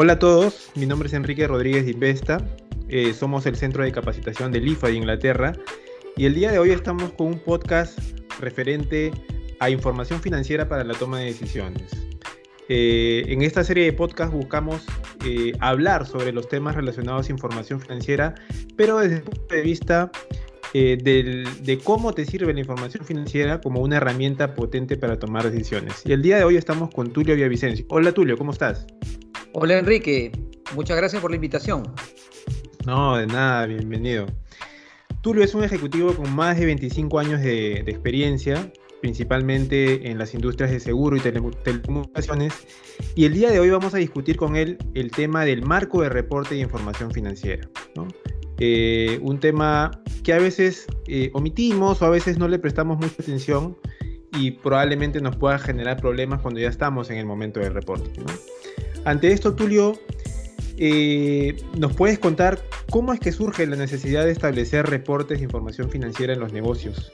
Hola a todos, mi nombre es Enrique Rodríguez de Investa, eh, somos el centro de capacitación del IFA de Inglaterra y el día de hoy estamos con un podcast referente a información financiera para la toma de decisiones. Eh, en esta serie de podcasts buscamos eh, hablar sobre los temas relacionados a información financiera, pero desde el punto de vista de cómo te sirve la información financiera como una herramienta potente para tomar decisiones. Y el día de hoy estamos con Tulio Villavicencio. Hola Tulio, ¿cómo estás? Hola Enrique, muchas gracias por la invitación. No, de nada, bienvenido. Tulio es un ejecutivo con más de 25 años de, experiencia, principalmente en las industrias de seguro y telecomunicaciones, y el día de hoy vamos a discutir con él el tema del marco de reporte y información financiera. Eh, un tema que a veces eh, omitimos o a veces no le prestamos mucha atención y probablemente nos pueda generar problemas cuando ya estamos en el momento del reporte. Ante esto, Tulio, eh, ¿nos puedes contar cómo es que surge la necesidad de establecer reportes de información financiera en los negocios?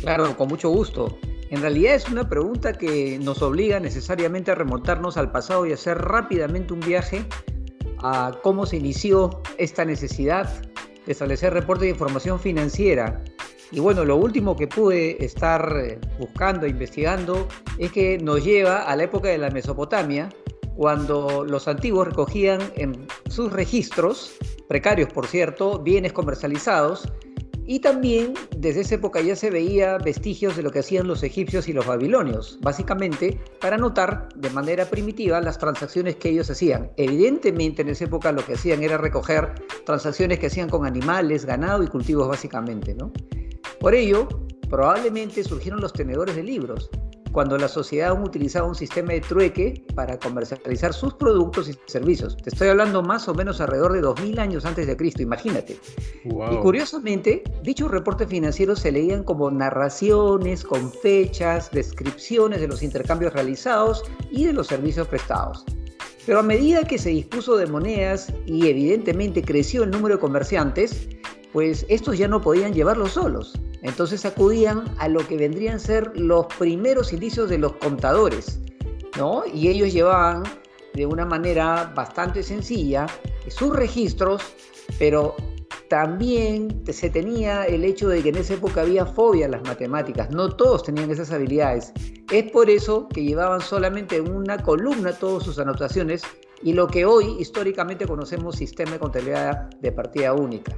Claro, con mucho gusto. En realidad es una pregunta que nos obliga necesariamente a remontarnos al pasado y hacer rápidamente un viaje a cómo se inició esta necesidad de establecer reportes de información financiera. Y bueno, lo último que pude estar eh, buscando, investigando, es que nos lleva a la época de la Mesopotamia, cuando los antiguos recogían en sus registros, precarios por cierto, bienes comercializados, y también desde esa época ya se veía vestigios de lo que hacían los egipcios y los babilonios, básicamente para anotar de manera primitiva las transacciones que ellos hacían. Evidentemente en esa época lo que hacían era recoger transacciones que hacían con animales, ganado y cultivos básicamente, ¿no? Por ello, probablemente surgieron los tenedores de libros, cuando la sociedad aún utilizaba un sistema de trueque para comercializar sus productos y servicios. Te estoy hablando más o menos alrededor de 2000 años antes de Cristo, imagínate. Y curiosamente, dichos reportes financieros se leían como narraciones con fechas, descripciones de los intercambios realizados y de los servicios prestados. Pero a medida que se dispuso de monedas y evidentemente creció el número de comerciantes, pues estos ya no podían llevarlos solos. Entonces acudían a lo que vendrían a ser los primeros indicios de los contadores, ¿no? Y ellos llevaban de una manera bastante sencilla sus registros, pero también se tenía el hecho de que en esa época había fobia a las matemáticas, no todos tenían esas habilidades. Es por eso que llevaban solamente en una columna todas sus anotaciones y lo que hoy históricamente conocemos sistema de contabilidad de partida única.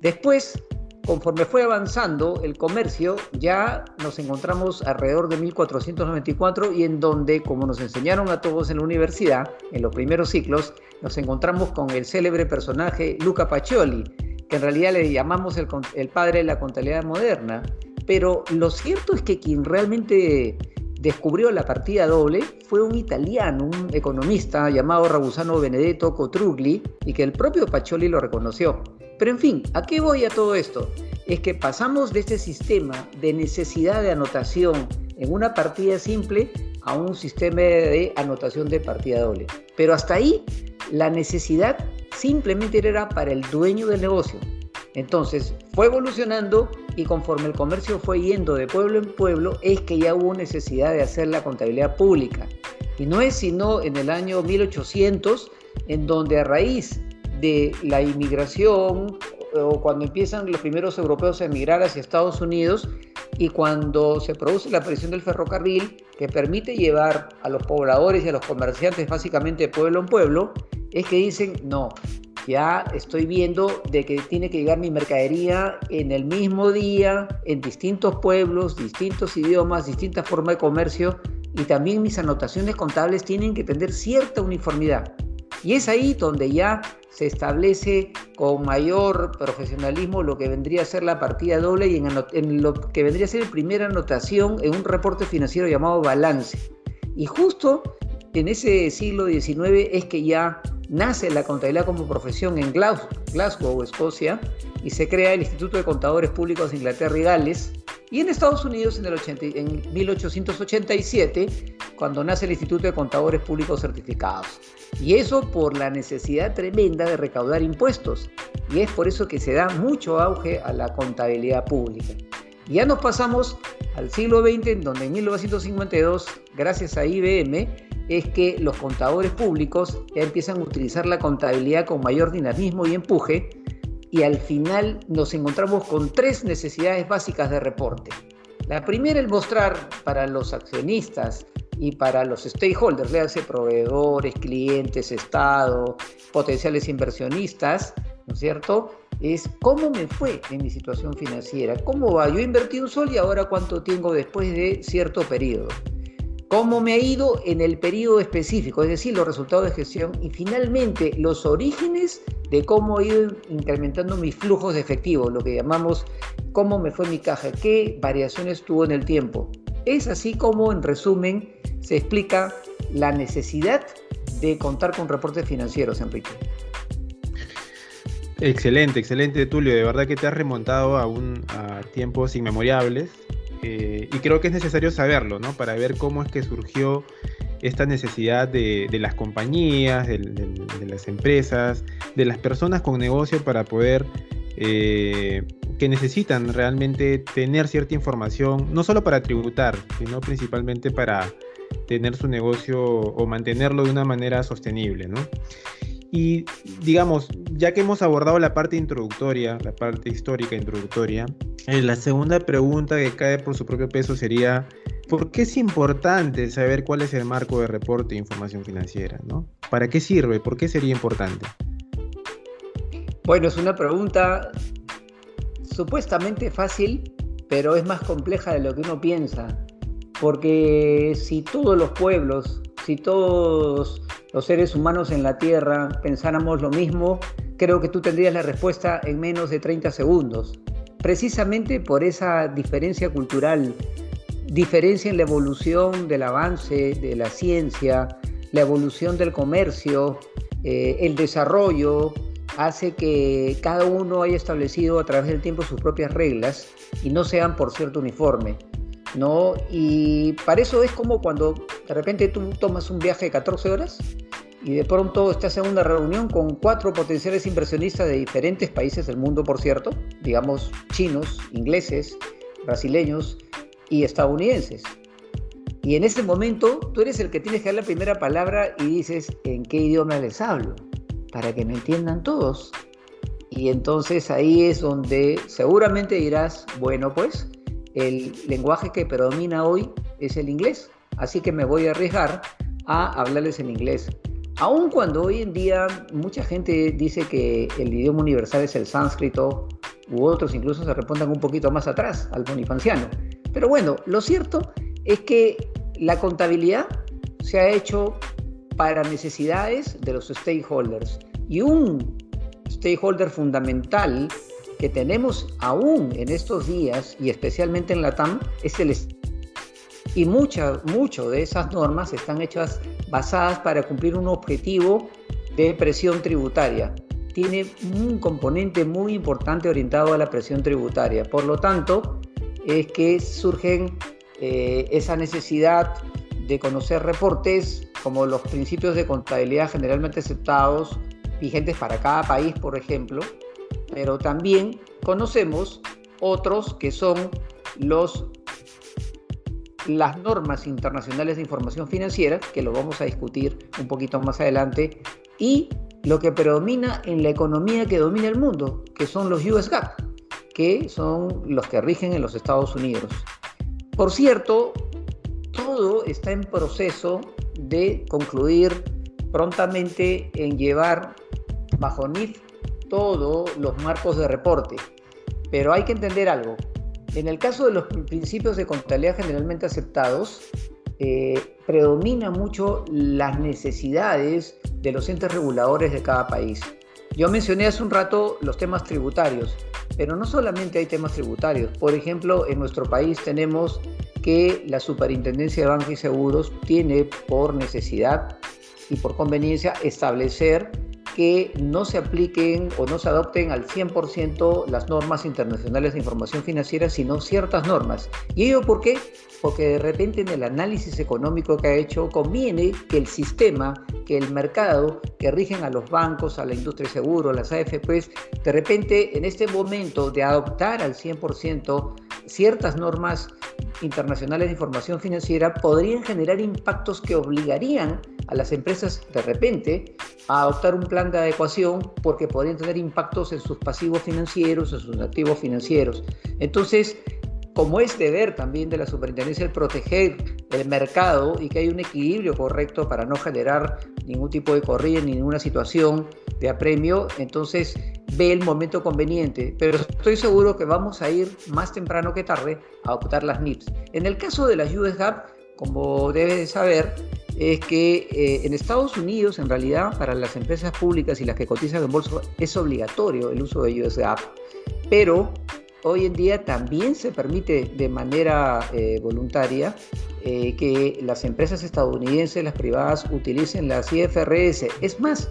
Después Conforme fue avanzando el comercio, ya nos encontramos alrededor de 1494 y en donde, como nos enseñaron a todos en la universidad, en los primeros ciclos, nos encontramos con el célebre personaje Luca Pacioli, que en realidad le llamamos el, padre de la contabilidad moderna. Pero lo cierto es que quien realmente descubrió la partida doble fue un italiano, un economista llamado Rabusano Benedetto Cotrugli, y que el propio Pacioli lo reconoció. Pero en fin, ¿a qué voy a todo esto? Es que pasamos de este sistema de necesidad de anotación en una partida simple a un sistema de anotación de partida doble. Pero hasta ahí la necesidad simplemente era para el dueño del negocio. Entonces fue evolucionando y conforme el comercio fue yendo de pueblo en pueblo es que ya hubo necesidad de hacer la contabilidad pública. Y no es sino en el año 1800 en donde a raíz de la inmigración o cuando empiezan los primeros europeos a emigrar hacia Estados Unidos y cuando se produce la aparición del ferrocarril que permite llevar a los pobladores y a los comerciantes básicamente de pueblo en pueblo, es que dicen, no, ya estoy viendo de que tiene que llegar mi mercadería en el mismo día, en distintos pueblos, distintos idiomas, distintas formas de comercio y también mis anotaciones contables tienen que tener cierta uniformidad. Y es ahí donde ya se establece con mayor profesionalismo lo que vendría a ser la partida doble y en, lo que vendría a ser la primera anotación en un reporte financiero llamado balance. Y justo en ese siglo XIX es que ya nace la contabilidad como profesión en Glasgow, Escocia, y se crea el Instituto de Contadores Públicos de Inglaterra y Gales. Y en Estados Unidos, en, el en 1887, cuando nace el Instituto de Contadores Públicos Certificados. Y eso por la necesidad tremenda de recaudar impuestos. Y es por eso que se da mucho auge a la contabilidad pública. Y ya nos pasamos al siglo XX, en donde en 1952, gracias a IBM, es que los contadores públicos ya empiezan a utilizar la contabilidad con mayor dinamismo y empuje y al final nos encontramos con tres necesidades básicas de reporte. La primera es mostrar para los accionistas y para los stakeholders, le hace proveedores, clientes, Estado, potenciales inversionistas, ¿no es cierto? Es cómo me fue en mi situación financiera, cómo va, yo invertí un sol y ahora cuánto tengo después de cierto periodo cómo me ha ido en el periodo específico, es decir, los resultados de gestión y finalmente los orígenes de cómo he ido incrementando mis flujos de efectivo, lo que llamamos cómo me fue mi caja, qué variaciones tuvo en el tiempo. Es así como, en resumen, se explica la necesidad de contar con reportes financieros, Enrique. Excelente, excelente, Tulio. De verdad que te has remontado a, un, a tiempos inmemorables eh, y creo que es necesario saberlo, ¿no? Para ver cómo es que surgió esta necesidad de, las compañías, de, las empresas, de las personas con negocio para poder, eh, que necesitan realmente tener cierta información, no solo para tributar, sino principalmente para tener su negocio o mantenerlo de una manera sostenible, ¿no? Y digamos, ya que hemos abordado la parte introductoria, la parte histórica introductoria, eh, la segunda pregunta que cae por su propio peso sería, ¿por qué es importante saber cuál es el marco de reporte de información financiera? ¿no? ¿Para qué sirve? ¿Por qué sería importante? Bueno, es una pregunta supuestamente fácil, pero es más compleja de lo que uno piensa. Porque si todos los pueblos, si todos los seres humanos en la Tierra pensáramos lo mismo, creo que tú tendrías la respuesta en menos de 30 segundos. Precisamente por esa diferencia cultural, diferencia en la evolución del avance de la ciencia, la evolución del comercio, eh, el desarrollo, hace que cada uno haya establecido a través del tiempo sus propias reglas y no sean, por cierto, uniforme. ¿No? Y para eso es como cuando de repente tú tomas un viaje de 14 horas y de pronto estás en una reunión con cuatro potenciales inversionistas de diferentes países del mundo, por cierto, digamos chinos, ingleses, brasileños y estadounidenses. Y en ese momento tú eres el que tienes que dar la primera palabra y dices en qué idioma les hablo, para que me entiendan todos. Y entonces ahí es donde seguramente dirás, bueno pues, el lenguaje que predomina hoy es el inglés, así que me voy a arriesgar a hablarles en inglés. Aun cuando hoy en día mucha gente dice que el idioma universal es el sánscrito, u otros incluso se repontan un poquito más atrás, al bonifanciano. Pero bueno, lo cierto es que la contabilidad se ha hecho para necesidades de los stakeholders. Y un stakeholder fundamental que tenemos aún en estos días, y especialmente en la TAM, es el y muchas mucho de esas normas están hechas basadas para cumplir un objetivo de presión tributaria. Tiene un componente muy importante orientado a la presión tributaria. Por lo tanto, es que surgen eh, esa necesidad de conocer reportes como los principios de contabilidad generalmente aceptados, vigentes para cada país, por ejemplo, pero también conocemos otros que son los, las normas internacionales de información financiera, que lo vamos a discutir un poquito más adelante, y lo que predomina en la economía que domina el mundo, que son los US GAAP, que son los que rigen en los Estados Unidos. Por cierto, todo está en proceso de concluir prontamente en llevar bajo NIF todos los marcos de reporte. Pero hay que entender algo. En el caso de los principios de contabilidad generalmente aceptados, eh, predomina mucho las necesidades de los entes reguladores de cada país. Yo mencioné hace un rato los temas tributarios, pero no solamente hay temas tributarios. Por ejemplo, en nuestro país tenemos que la Superintendencia de Bancos y Seguros tiene por necesidad y por conveniencia establecer que no se apliquen o no se adopten al 100% las normas internacionales de información financiera, sino ciertas normas. ¿Y ello por qué? Porque de repente en el análisis económico que ha hecho conviene que el sistema, que el mercado que rigen a los bancos, a la industria de seguro, a las AFPs, de repente en este momento de adoptar al 100% ciertas normas internacionales de información financiera podrían generar impactos que obligarían a las empresas de repente a adoptar un plan de adecuación porque podrían tener impactos en sus pasivos financieros, en sus activos financieros. Entonces, como es deber también de la superintendencia el proteger el mercado y que hay un equilibrio correcto para no generar ningún tipo de corrida ni ninguna situación de apremio, entonces ve el momento conveniente. Pero estoy seguro que vamos a ir más temprano que tarde a adoptar las NIPS. En el caso de las US GAAP, como debes saber, es que eh, en Estados Unidos, en realidad, para las empresas públicas y las que cotizan en bolsa, es obligatorio el uso de US GAAP. Pero hoy en día también se permite de manera eh, voluntaria eh, que las empresas estadounidenses, las privadas, utilicen las IFRS. Es más,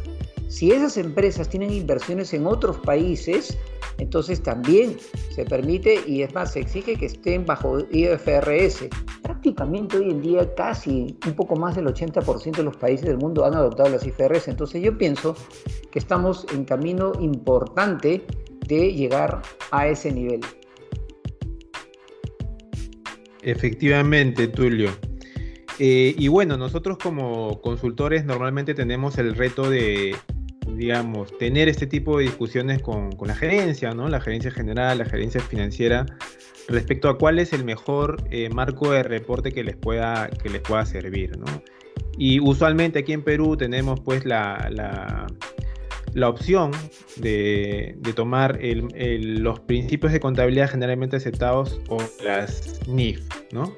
si esas empresas tienen inversiones en otros países, entonces también se permite y es más, se exige que estén bajo IFRS. Prácticamente hoy en día casi un poco más del 80% de los países del mundo han adoptado las IFRS. Entonces yo pienso que estamos en camino importante de llegar a ese nivel. Efectivamente, Tulio. Eh, y bueno, nosotros como consultores normalmente tenemos el reto de, digamos, tener este tipo de discusiones con, la gerencia, ¿no? La gerencia general, la gerencia financiera, respecto a cuál es el mejor eh, marco de reporte que les pueda, que les pueda servir, ¿no? Y usualmente aquí en Perú tenemos pues la, la opción de, tomar los principios de contabilidad generalmente aceptados o las NIF, ¿no?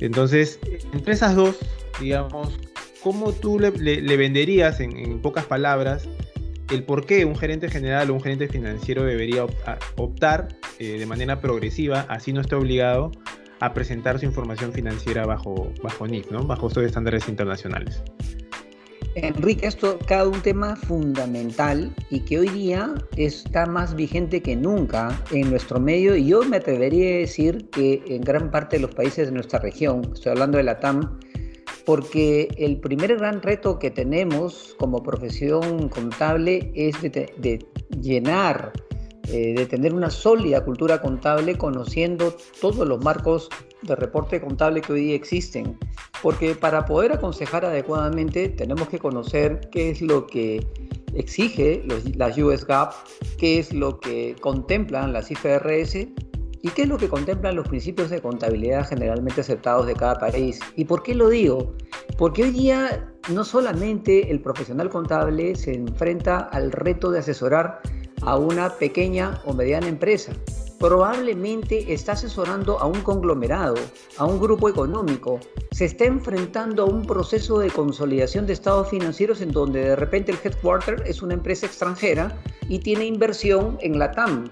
Entonces, entre esas dos, digamos, ¿cómo tú le, venderías en, pocas palabras el por qué un gerente general o un gerente financiero debería optar eh, de manera progresiva, así no esté obligado, a presentar su información financiera bajo, bajo NIF, ¿no? bajo estos estándares internacionales? Enrique, esto cada un tema fundamental y que hoy día está más vigente que nunca en nuestro medio y yo me atrevería a decir que en gran parte de los países de nuestra región, estoy hablando de la TAM, porque el primer gran reto que tenemos como profesión contable es de, llenar, eh, de tener una sólida cultura contable conociendo todos los marcos de reporte contable que hoy día existen porque para poder aconsejar adecuadamente tenemos que conocer qué es lo que exige las US GAAP, qué es lo que contemplan las IFRS y qué es lo que contemplan los principios de contabilidad generalmente aceptados de cada país. ¿Y por qué lo digo? Porque hoy día no solamente el profesional contable se enfrenta al reto de asesorar a una pequeña o mediana empresa, probablemente está asesorando a un conglomerado, a un grupo económico, se está enfrentando a un proceso de consolidación de estados financieros en donde de repente el headquarter es una empresa extranjera y tiene inversión en la TAM.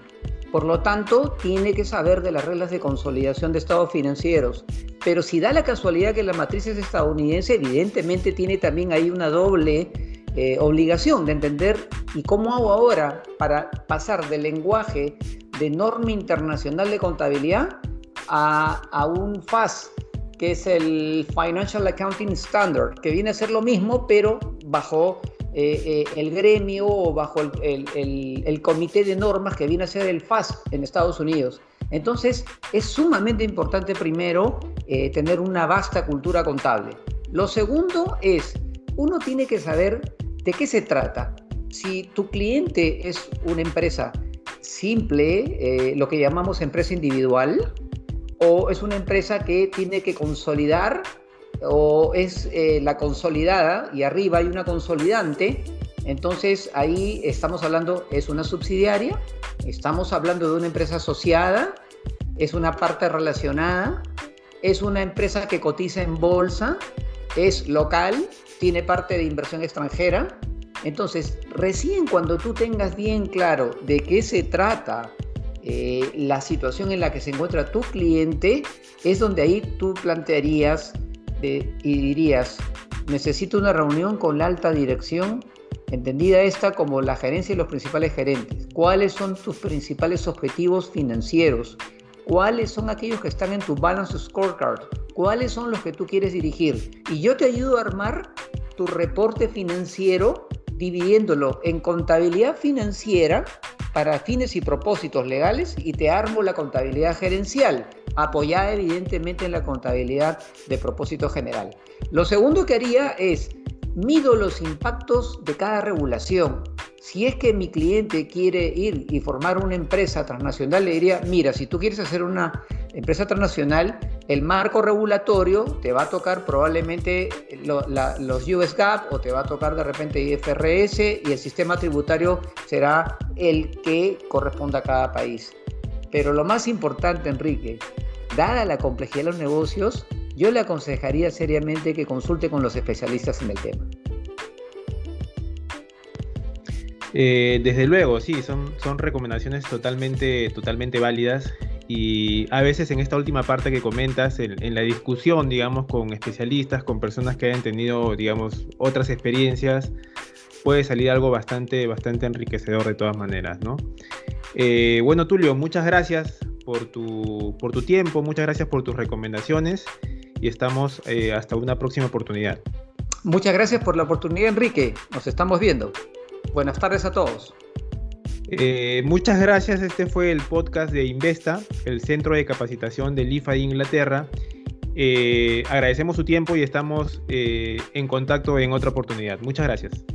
Por lo tanto, tiene que saber de las reglas de consolidación de estados financieros. Pero si da la casualidad que la matriz es estadounidense, evidentemente tiene también ahí una doble eh, obligación de entender y cómo hago ahora para pasar del lenguaje de norma internacional de contabilidad a, un FAS, que es el Financial Accounting Standard, que viene a ser lo mismo, pero bajo eh, eh, el gremio o bajo el, comité de normas que viene a ser el FAS en Estados Unidos. Entonces, es sumamente importante primero eh, tener una vasta cultura contable. Lo segundo es, uno tiene que saber de qué se trata. Si tu cliente es una empresa simple, lo que llamamos empresa individual, o es una empresa que tiene que consolidar, o es eh, la consolidada y arriba hay una consolidante, entonces ahí estamos hablando, es una subsidiaria, estamos hablando de una empresa asociada, es una parte relacionada, es una empresa que cotiza en bolsa, es local, tiene parte de inversión extranjera, entonces, recién cuando tú tengas bien claro de qué se trata eh, la situación en la que se encuentra tu cliente, es donde ahí tú plantearías y dirías, necesito una reunión con la alta dirección, entendida esta como la gerencia y los principales gerentes. ¿Cuáles son tus principales objetivos financieros? ¿Cuáles son aquellos que están en tu balance scorecard? ¿Cuáles son los que tú quieres dirigir? Y yo te ayudo a armar tu reporte financiero dividiéndolo en contabilidad financiera para fines y propósitos legales y te armo la contabilidad gerencial, apoyada evidentemente en la contabilidad de propósito general. Lo segundo que haría es mido los impactos de cada regulación. Si es que mi cliente quiere ir y formar una empresa transnacional, le diría, mira, si tú quieres hacer una empresa transnacional, el marco regulatorio te va a tocar probablemente los US GAAP o te va a tocar de repente IFRS y el sistema tributario será el que corresponda a cada país. Pero lo más importante, Enrique, dada la complejidad de los negocios, yo le aconsejaría seriamente que consulte con los especialistas en el tema. Eh, desde luego, sí, son, recomendaciones totalmente, totalmente válidas y a veces en esta última parte que comentas, en, la discusión, digamos, con especialistas, con personas que hayan tenido, digamos, otras experiencias, puede salir algo bastante, bastante enriquecedor de todas maneras, ¿no? Eh, bueno, Tulio, muchas gracias por tu, por tu tiempo, muchas gracias por tus recomendaciones y estamos eh, hasta una próxima oportunidad. Muchas gracias por la oportunidad, Enrique. Nos estamos viendo. Buenas tardes a todos. Eh, muchas gracias. Este fue el podcast de Investa, el centro de capacitación del IFA de Inglaterra. Eh, agradecemos su tiempo y estamos en contacto en otra oportunidad. Muchas gracias.